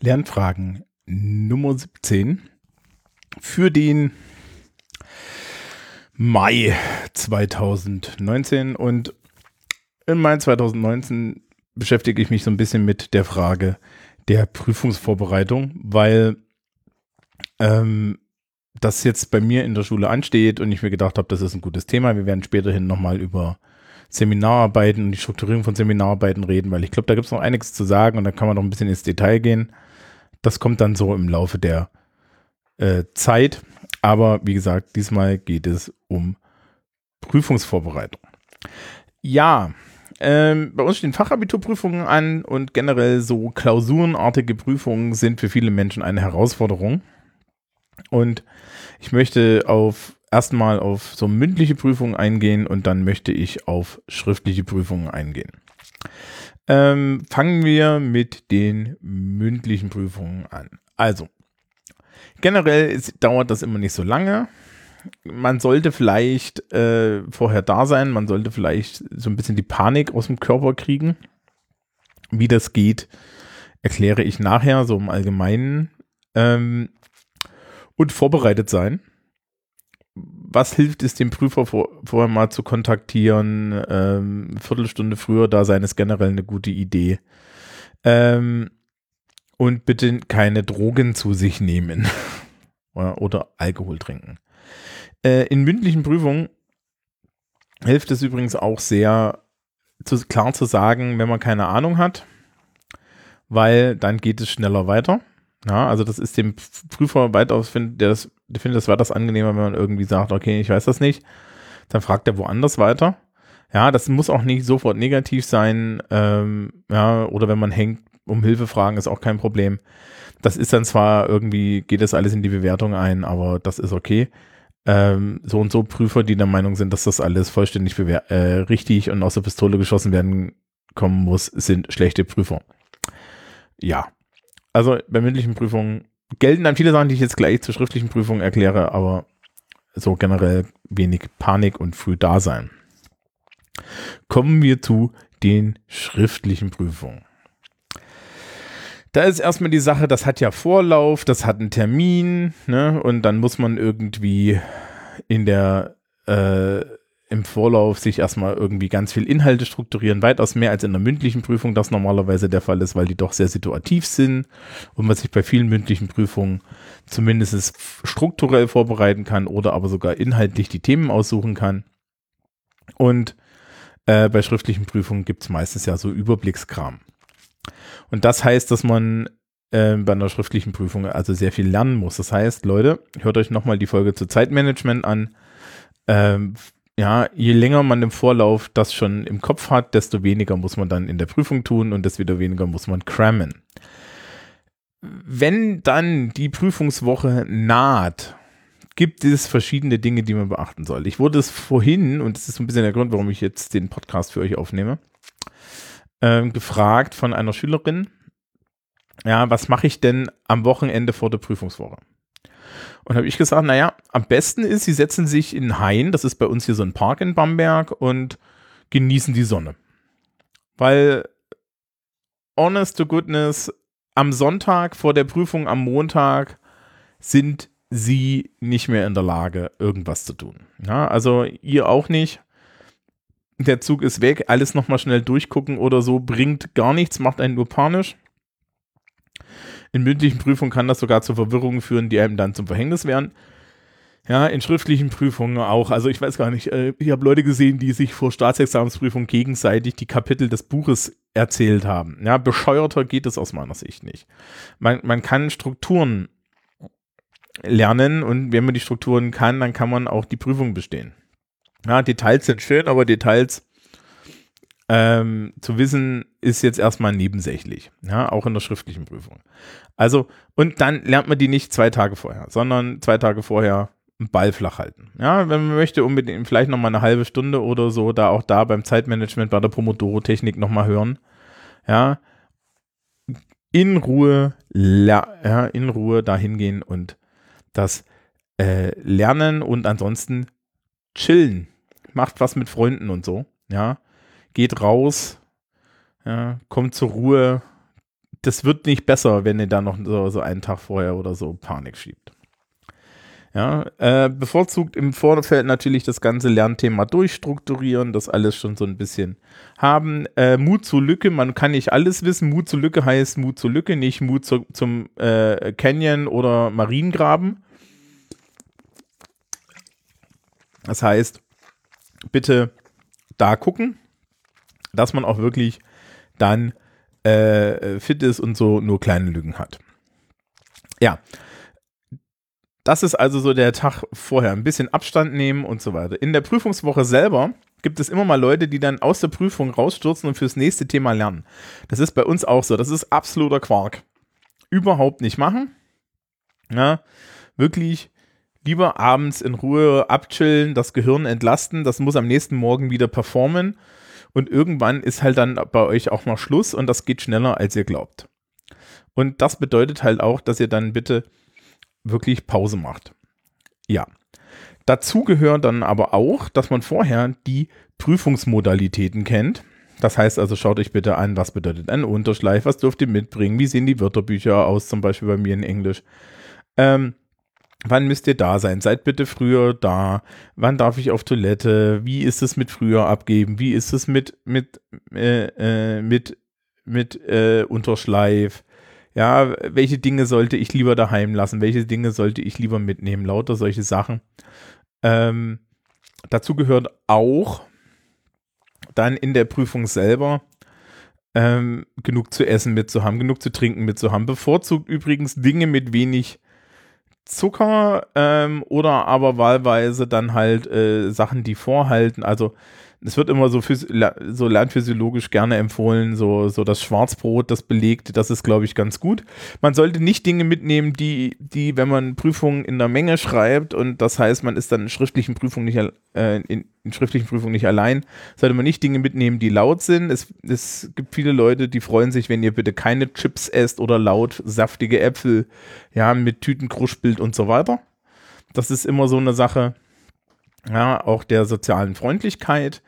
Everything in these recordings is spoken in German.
Lernfragen Nummer 17 für den Mai 2019 und im Mai 2019 beschäftige ich mich so ein bisschen mit der Frage der Prüfungsvorbereitung, weil ähm, das jetzt bei mir in der Schule ansteht und ich mir gedacht habe, das ist ein gutes Thema. Wir werden späterhin nochmal über Seminararbeiten und die Strukturierung von Seminararbeiten reden, weil ich glaube, da gibt es noch einiges zu sagen und da kann man noch ein bisschen ins Detail gehen. Das kommt dann so im Laufe der äh, Zeit. Aber wie gesagt, diesmal geht es um Prüfungsvorbereitung. Ja, ähm, bei uns stehen Fachabiturprüfungen an und generell so klausurenartige Prüfungen sind für viele Menschen eine Herausforderung. Und ich möchte auf erstmal auf so mündliche Prüfungen eingehen und dann möchte ich auf schriftliche Prüfungen eingehen. Ähm, fangen wir mit den mündlichen Prüfungen an. Also, generell ist, dauert das immer nicht so lange. Man sollte vielleicht äh, vorher da sein, man sollte vielleicht so ein bisschen die Panik aus dem Körper kriegen. Wie das geht, erkläre ich nachher so im Allgemeinen. Ähm, und vorbereitet sein was hilft es dem Prüfer vor, vorher mal zu kontaktieren? Ähm, Viertelstunde früher da sein ist generell eine gute Idee. Ähm, und bitte keine Drogen zu sich nehmen oder, Alkohol trinken. Äh, in mündlichen Prüfungen hilft es übrigens auch sehr, zu, klar zu sagen, wenn man keine Ahnung hat, weil dann geht es schneller weiter. Ja, also das ist dem Prüfer weitaus, der das, der findet das weitaus angenehmer, wenn man irgendwie sagt, okay, ich weiß das nicht. Dann fragt er woanders weiter. Ja, das muss auch nicht sofort negativ sein. Ähm, ja, oder wenn man hängt, um Hilfe fragen, ist auch kein Problem. Das ist dann zwar irgendwie, geht das alles in die Bewertung ein, aber das ist okay. Ähm, so und so Prüfer, die der Meinung sind, dass das alles vollständig äh, richtig und aus der Pistole geschossen werden kommen muss, sind schlechte Prüfer. Ja, also bei mündlichen Prüfungen gelten dann viele Sachen, die ich jetzt gleich zur schriftlichen Prüfung erkläre, aber so generell wenig Panik und früh da sein. Kommen wir zu den schriftlichen Prüfungen. Da ist erstmal die Sache, das hat ja Vorlauf, das hat einen Termin, ne? Und dann muss man irgendwie in der äh, im Vorlauf sich erstmal irgendwie ganz viel Inhalte strukturieren, weitaus mehr als in der mündlichen Prüfung das normalerweise der Fall ist, weil die doch sehr situativ sind und man sich bei vielen mündlichen Prüfungen zumindest strukturell vorbereiten kann oder aber sogar inhaltlich die Themen aussuchen kann. Und äh, bei schriftlichen Prüfungen gibt es meistens ja so Überblickskram. Und das heißt, dass man äh, bei einer schriftlichen Prüfung also sehr viel lernen muss. Das heißt, Leute, hört euch nochmal die Folge zu Zeitmanagement an. Ähm, ja, je länger man im Vorlauf das schon im Kopf hat, desto weniger muss man dann in der Prüfung tun und desto weniger muss man crammen. Wenn dann die Prüfungswoche naht, gibt es verschiedene Dinge, die man beachten soll. Ich wurde es vorhin, und das ist ein bisschen der Grund, warum ich jetzt den Podcast für euch aufnehme, äh, gefragt von einer Schülerin, ja, was mache ich denn am Wochenende vor der Prüfungswoche? Und habe ich gesagt, naja, am besten ist, sie setzen sich in Hain, das ist bei uns hier so ein Park in Bamberg, und genießen die Sonne. Weil, honest to goodness, am Sonntag vor der Prüfung am Montag sind sie nicht mehr in der Lage, irgendwas zu tun. Ja, also ihr auch nicht. Der Zug ist weg, alles nochmal schnell durchgucken oder so bringt gar nichts, macht einen nur panisch. In mündlichen Prüfungen kann das sogar zu Verwirrungen führen, die einem dann zum Verhängnis wären. Ja, in schriftlichen Prüfungen auch. Also ich weiß gar nicht, äh, ich habe Leute gesehen, die sich vor Staatsexamensprüfungen gegenseitig die Kapitel des Buches erzählt haben. Ja, bescheuerter geht es aus meiner Sicht nicht. Man, man kann Strukturen lernen und wenn man die Strukturen kann, dann kann man auch die Prüfung bestehen. Ja, Details sind schön, aber Details ähm, zu wissen, ist jetzt erstmal nebensächlich, ja, auch in der schriftlichen Prüfung. Also, und dann lernt man die nicht zwei Tage vorher, sondern zwei Tage vorher einen Ball flach halten. Ja, wenn man möchte, unbedingt vielleicht nochmal eine halbe Stunde oder so, da auch da beim Zeitmanagement, bei der Pomodoro-Technik nochmal hören. Ja, in Ruhe, ja, in Ruhe da hingehen und das äh, lernen und ansonsten chillen. Macht was mit Freunden und so. Ja, geht raus, ja, kommt zur Ruhe, das wird nicht besser, wenn ihr da noch so, so einen Tag vorher oder so Panik schiebt. Ja, äh, bevorzugt im Vorfeld natürlich das ganze Lernthema durchstrukturieren, das alles schon so ein bisschen haben. Äh, Mut zur Lücke, man kann nicht alles wissen. Mut zur Lücke heißt Mut zur Lücke, nicht Mut zu, zum äh, Canyon oder Mariengraben. Das heißt, bitte da gucken, dass man auch wirklich dann äh, fit ist und so nur kleine Lücken hat. Ja, das ist also so der Tag vorher. Ein bisschen Abstand nehmen und so weiter. In der Prüfungswoche selber gibt es immer mal Leute, die dann aus der Prüfung rausstürzen und fürs nächste Thema lernen. Das ist bei uns auch so. Das ist absoluter Quark. Überhaupt nicht machen. Ja, wirklich lieber abends in Ruhe abchillen, das Gehirn entlasten. Das muss am nächsten Morgen wieder performen. Und irgendwann ist halt dann bei euch auch mal Schluss und das geht schneller, als ihr glaubt. Und das bedeutet halt auch, dass ihr dann bitte wirklich Pause macht. Ja. Dazu gehört dann aber auch, dass man vorher die Prüfungsmodalitäten kennt. Das heißt also, schaut euch bitte an, was bedeutet ein Unterschleif, was dürft ihr mitbringen, wie sehen die Wörterbücher aus, zum Beispiel bei mir in Englisch. Ähm, wann müsst ihr da sein? Seid bitte früher da. Wann darf ich auf Toilette? Wie ist es mit früher abgeben? Wie ist es mit, mit, äh, äh, mit, mit äh, Unterschleif? Ja, welche Dinge sollte ich lieber daheim lassen? Welche Dinge sollte ich lieber mitnehmen? Lauter solche Sachen. Ähm, dazu gehört auch dann in der Prüfung selber ähm, genug zu essen mitzuhaben, genug zu trinken mitzuhaben. Bevorzugt übrigens Dinge mit wenig Zucker ähm, oder aber wahlweise dann halt äh, Sachen, die vorhalten. Also es wird immer so, so lernphysiologisch gerne empfohlen, so, so das Schwarzbrot, das belegt, das ist, glaube ich, ganz gut. Man sollte nicht Dinge mitnehmen, die, die, wenn man Prüfungen in der Menge schreibt und das heißt, man ist dann in schriftlichen Prüfungen nicht, äh, in, in, schriftlichen Prüfungen nicht allein, sollte man nicht Dinge mitnehmen, die laut sind. Es, es gibt viele Leute, die freuen sich, wenn ihr bitte keine Chips esst oder laut saftige Äpfel, ja, mit Tütenkruschbild und so weiter. Das ist immer so eine Sache ja, auch der sozialen Freundlichkeit.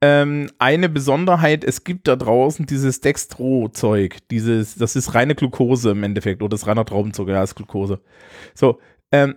Ähm, eine Besonderheit, es gibt da draußen dieses Dextro-Zeug, dieses, das ist reine Glucose im Endeffekt, oder das reiner Traubenzucker, ja, ist Glucose. So, ähm,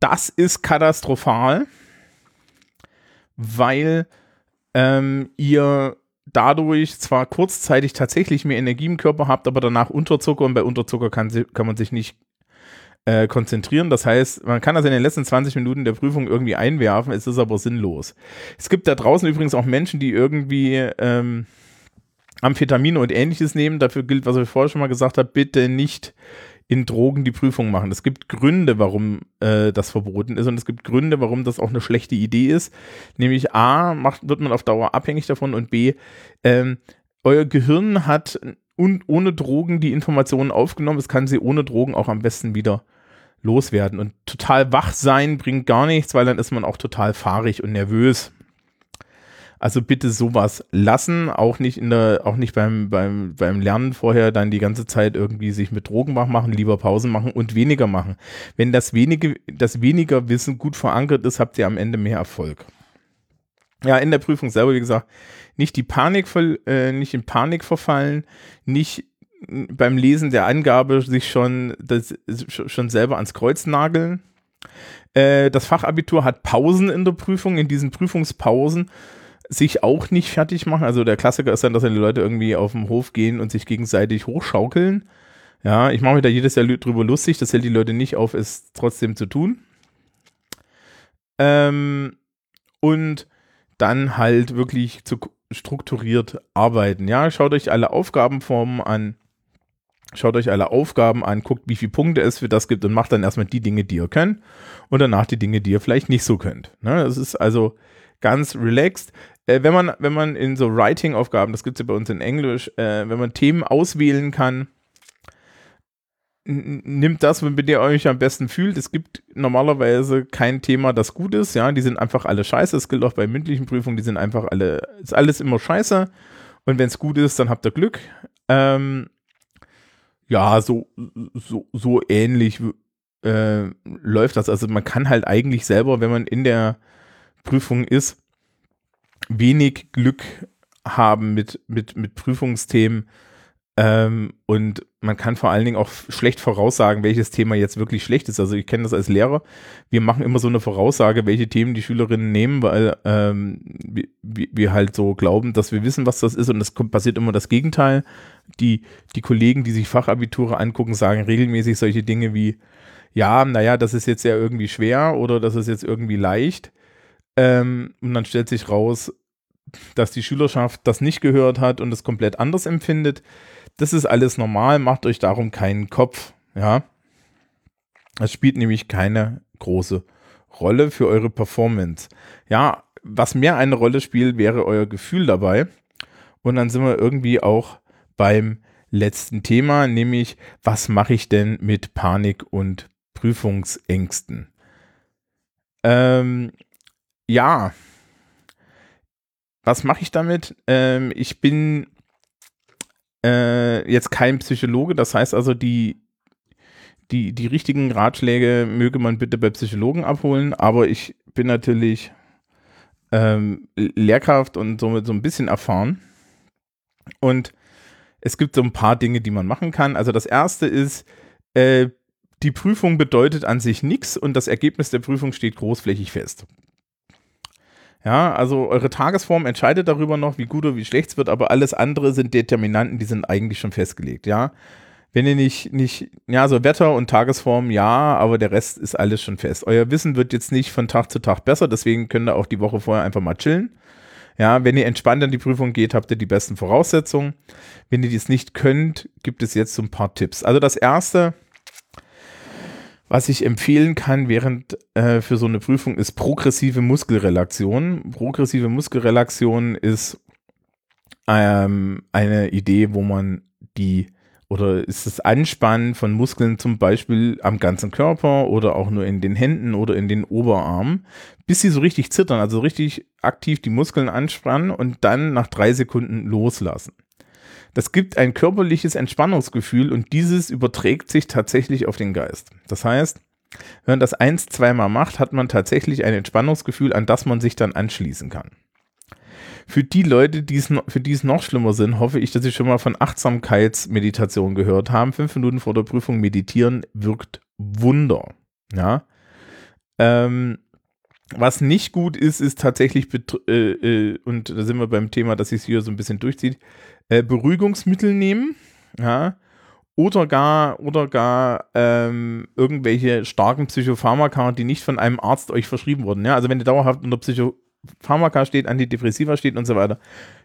das ist katastrophal, weil ähm, ihr dadurch zwar kurzzeitig tatsächlich mehr Energie im Körper habt, aber danach Unterzucker und bei Unterzucker kann, kann man sich nicht äh, konzentrieren. Das heißt, man kann das in den letzten 20 Minuten der Prüfung irgendwie einwerfen, es ist aber sinnlos. Es gibt da draußen übrigens auch Menschen, die irgendwie ähm, Amphetamine und ähnliches nehmen. Dafür gilt, was ich vorher schon mal gesagt habe, bitte nicht in Drogen die Prüfung machen. Es gibt Gründe, warum äh, das verboten ist und es gibt Gründe, warum das auch eine schlechte Idee ist. Nämlich A, macht, wird man auf Dauer abhängig davon und B, ähm, euer Gehirn hat und ohne Drogen die Informationen aufgenommen. Es kann sie ohne Drogen auch am besten wieder loswerden. Und total wach sein bringt gar nichts, weil dann ist man auch total fahrig und nervös. Also bitte sowas lassen, auch nicht in der, auch nicht beim, beim, beim Lernen vorher dann die ganze Zeit irgendwie sich mit Drogen machen, lieber Pausen machen und weniger machen. Wenn das wenige, das weniger Wissen gut verankert ist, habt ihr am Ende mehr Erfolg. Ja, in der Prüfung selber, wie gesagt, nicht die Panik, äh, nicht in Panik verfallen, nicht beim Lesen der Angabe sich schon, das, schon selber ans Kreuz nageln. Äh, das Fachabitur hat Pausen in der Prüfung. In diesen Prüfungspausen sich auch nicht fertig machen. Also der Klassiker ist dann, dass dann die Leute irgendwie auf den Hof gehen und sich gegenseitig hochschaukeln. Ja, ich mache mich da jedes Jahr drüber lustig. Das hält die Leute nicht auf, es trotzdem zu tun. Ähm, und dann halt wirklich zu strukturiert arbeiten. Ja, schaut euch alle Aufgabenformen an. Schaut euch alle Aufgaben an, guckt, wie viele Punkte es für das gibt und macht dann erstmal die Dinge, die ihr könnt und danach die Dinge, die ihr vielleicht nicht so könnt. Ne? Das ist also ganz relaxed. Äh, wenn, man, wenn man in so Writing-Aufgaben, das gibt es ja bei uns in Englisch, äh, wenn man Themen auswählen kann, nimmt das, mit dem ihr euch am besten fühlt. Es gibt normalerweise kein Thema, das gut ist. Ja, die sind einfach alle scheiße. Das gilt auch bei mündlichen Prüfungen. Die sind einfach alle, ist alles immer scheiße. Und wenn es gut ist, dann habt ihr Glück. Ähm, ja, so, so, so ähnlich äh, läuft das. Also man kann halt eigentlich selber, wenn man in der Prüfung ist, wenig Glück haben mit, mit, mit Prüfungsthemen. Ähm, und man kann vor allen Dingen auch schlecht voraussagen, welches Thema jetzt wirklich schlecht ist. Also ich kenne das als Lehrer. Wir machen immer so eine Voraussage, welche Themen die Schülerinnen nehmen, weil ähm, wir, wir halt so glauben, dass wir wissen, was das ist. Und es passiert immer das Gegenteil. Die, die Kollegen, die sich Fachabiture angucken, sagen regelmäßig solche Dinge wie, ja, naja, das ist jetzt ja irgendwie schwer oder das ist jetzt irgendwie leicht. Ähm, und dann stellt sich raus, dass die Schülerschaft das nicht gehört hat und es komplett anders empfindet. Das ist alles normal, macht euch darum keinen Kopf, ja. Es spielt nämlich keine große Rolle für eure Performance. Ja, was mehr eine Rolle spielt, wäre euer Gefühl dabei. Und dann sind wir irgendwie auch beim letzten Thema, nämlich was mache ich denn mit Panik und Prüfungsängsten? Ähm, ja, was mache ich damit? Ähm, ich bin äh, jetzt kein Psychologe, das heißt also, die, die, die richtigen Ratschläge möge man bitte bei Psychologen abholen, aber ich bin natürlich ähm, Lehrkraft und somit so ein bisschen erfahren. Und es gibt so ein paar Dinge, die man machen kann. Also das erste ist, äh, die Prüfung bedeutet an sich nichts und das Ergebnis der Prüfung steht großflächig fest. Ja, also eure Tagesform entscheidet darüber noch, wie gut oder wie schlecht es wird, aber alles andere sind Determinanten, die sind eigentlich schon festgelegt, ja. Wenn ihr nicht, nicht, ja, so Wetter und Tagesform, ja, aber der Rest ist alles schon fest. Euer Wissen wird jetzt nicht von Tag zu Tag besser, deswegen könnt ihr auch die Woche vorher einfach mal chillen. Ja, wenn ihr entspannt an die Prüfung geht, habt ihr die besten Voraussetzungen. Wenn ihr dies nicht könnt, gibt es jetzt so ein paar Tipps. Also das erste, was ich empfehlen kann während äh, für so eine Prüfung ist progressive Muskelrelaktion. Progressive Muskelrelaktion ist ähm, eine Idee, wo man die oder ist das Anspannen von Muskeln zum Beispiel am ganzen Körper oder auch nur in den Händen oder in den Oberarmen, bis sie so richtig zittern, also richtig aktiv die Muskeln anspannen und dann nach drei Sekunden loslassen. Das gibt ein körperliches Entspannungsgefühl und dieses überträgt sich tatsächlich auf den Geist. Das heißt, wenn man das eins, zweimal macht, hat man tatsächlich ein Entspannungsgefühl, an das man sich dann anschließen kann. Für die Leute, die's, für die es noch schlimmer sind, hoffe ich, dass sie schon mal von Achtsamkeitsmeditation gehört haben. Fünf Minuten vor der Prüfung meditieren wirkt Wunder. Ja. Ähm, was nicht gut ist, ist tatsächlich, äh, äh, und da sind wir beim Thema, dass sich hier so ein bisschen durchzieht, äh, Beruhigungsmittel nehmen, ja, oder gar, oder gar ähm, irgendwelche starken Psychopharmaka, die nicht von einem Arzt euch verschrieben wurden. Ja? Also wenn ihr dauerhaft unter Psychopharmaka steht, Antidepressiva steht und so weiter.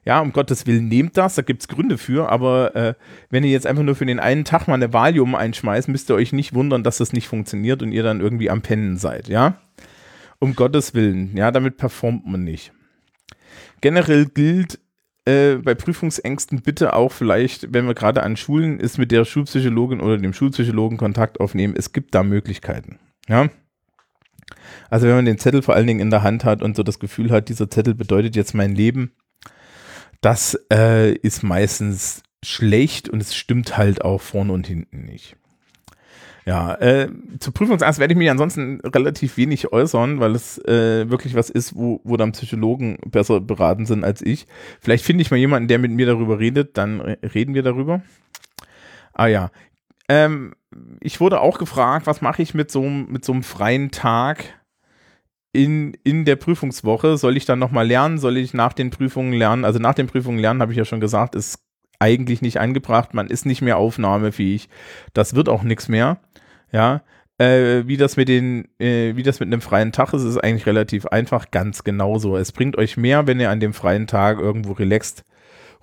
Ja, um Gottes Willen, nehmt das, da gibt es Gründe für, aber äh, wenn ihr jetzt einfach nur für den einen Tag mal eine Valium einschmeißt, müsst ihr euch nicht wundern, dass das nicht funktioniert und ihr dann irgendwie am Pennen seid, ja. Um Gottes Willen, ja, damit performt man nicht. Generell gilt, äh, bei Prüfungsängsten bitte auch vielleicht, wenn wir gerade an Schulen ist, mit der Schulpsychologin oder dem Schulpsychologen Kontakt aufnehmen. Es gibt da Möglichkeiten. Ja. Also wenn man den Zettel vor allen Dingen in der Hand hat und so das Gefühl hat, dieser Zettel bedeutet jetzt mein Leben, das äh, ist meistens schlecht und es stimmt halt auch vorne und hinten nicht. Ja, äh, zur Prüfungsangst werde ich mich ansonsten relativ wenig äußern, weil es äh, wirklich was ist, wo, wo dann Psychologen besser beraten sind als ich. Vielleicht finde ich mal jemanden, der mit mir darüber redet, dann reden wir darüber. Ah ja. Ähm, ich wurde auch gefragt, was mache ich mit so, mit so einem freien Tag in, in der Prüfungswoche? Soll ich dann nochmal lernen? Soll ich nach den Prüfungen lernen? Also nach den Prüfungen lernen, habe ich ja schon gesagt, ist eigentlich nicht angebracht. Man ist nicht mehr aufnahmefähig. Das wird auch nichts mehr. Ja, äh, wie das mit den, äh, wie das mit einem freien Tag ist, ist eigentlich relativ einfach, ganz genauso. Es bringt euch mehr, wenn ihr an dem freien Tag irgendwo relaxed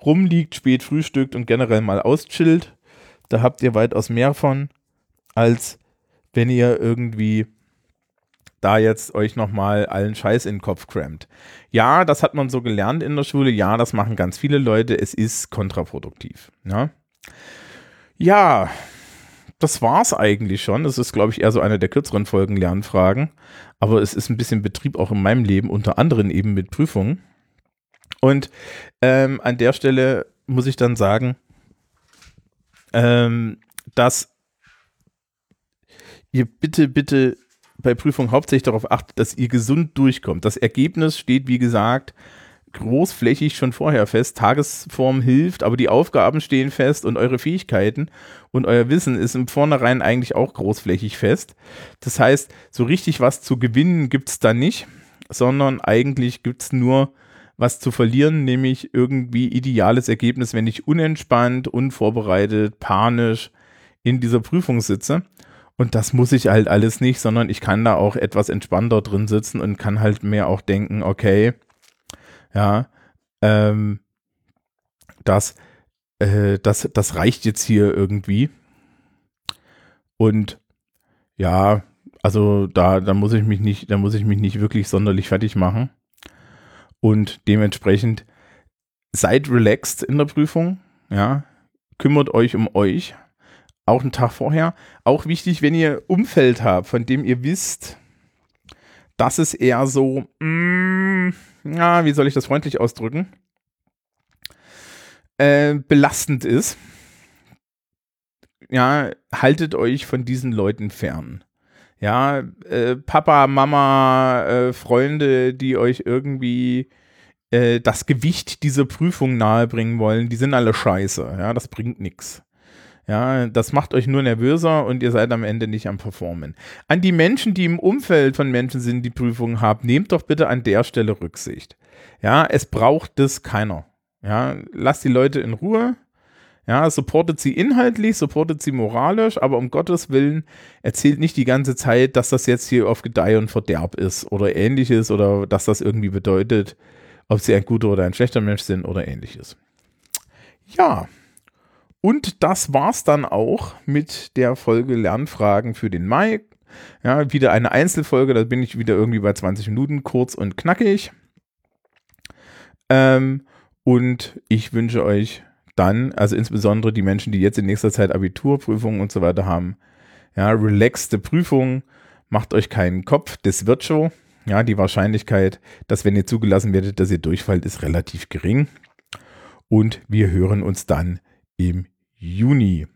rumliegt, spät frühstückt und generell mal auschillt. Da habt ihr weitaus mehr von, als wenn ihr irgendwie da jetzt euch nochmal allen Scheiß in den Kopf crammt. Ja, das hat man so gelernt in der Schule. Ja, das machen ganz viele Leute. Es ist kontraproduktiv. Ja, ja das war's eigentlich schon. Das ist, glaube ich, eher so eine der kürzeren Folgen Lernfragen. Aber es ist ein bisschen Betrieb auch in meinem Leben, unter anderem eben mit Prüfungen. Und ähm, an der Stelle muss ich dann sagen, ähm, dass ihr bitte, bitte bei Prüfungen hauptsächlich darauf achtet, dass ihr gesund durchkommt. Das Ergebnis steht, wie gesagt, großflächig schon vorher fest. Tagesform hilft, aber die Aufgaben stehen fest und eure Fähigkeiten und euer Wissen ist im Vornherein eigentlich auch großflächig fest. Das heißt, so richtig was zu gewinnen gibt es da nicht, sondern eigentlich gibt es nur was zu verlieren, nämlich irgendwie ideales Ergebnis, wenn ich unentspannt, unvorbereitet, panisch in dieser Prüfung sitze. Und das muss ich halt alles nicht, sondern ich kann da auch etwas entspannter drin sitzen und kann halt mehr auch denken, okay, ja, ähm, das, äh, das, das reicht jetzt hier irgendwie. Und ja, also da, da muss ich mich nicht, da muss ich mich nicht wirklich sonderlich fertig machen. Und dementsprechend seid relaxed in der Prüfung, ja, kümmert euch um euch auch einen Tag vorher. Auch wichtig, wenn ihr Umfeld habt, von dem ihr wisst, dass es eher so, mm, ja, wie soll ich das freundlich ausdrücken, äh, belastend ist. Ja, haltet euch von diesen Leuten fern. Ja, äh, Papa, Mama, äh, Freunde, die euch irgendwie äh, das Gewicht dieser Prüfung nahebringen wollen, die sind alle scheiße. Ja, das bringt nichts. Ja, das macht euch nur nervöser und ihr seid am Ende nicht am Performen. An die Menschen, die im Umfeld von Menschen sind, die Prüfungen haben, nehmt doch bitte an der Stelle Rücksicht. Ja, es braucht das keiner. Ja, lasst die Leute in Ruhe. Ja, supportet sie inhaltlich, supportet sie moralisch, aber um Gottes Willen erzählt nicht die ganze Zeit, dass das jetzt hier auf Gedeih und Verderb ist oder ähnliches oder dass das irgendwie bedeutet, ob sie ein guter oder ein schlechter Mensch sind oder ähnliches. Ja, und das war's dann auch mit der Folge Lernfragen für den Mai. Ja, wieder eine Einzelfolge, da bin ich wieder irgendwie bei 20 Minuten, kurz und knackig. Ähm, und ich wünsche euch dann, also insbesondere die Menschen, die jetzt in nächster Zeit Abiturprüfungen und so weiter haben, ja, relaxte Prüfungen, macht euch keinen Kopf, das wird schon. Ja, die Wahrscheinlichkeit, dass wenn ihr zugelassen werdet, dass ihr durchfallt, ist relativ gering. Und wir hören uns dann im Juni.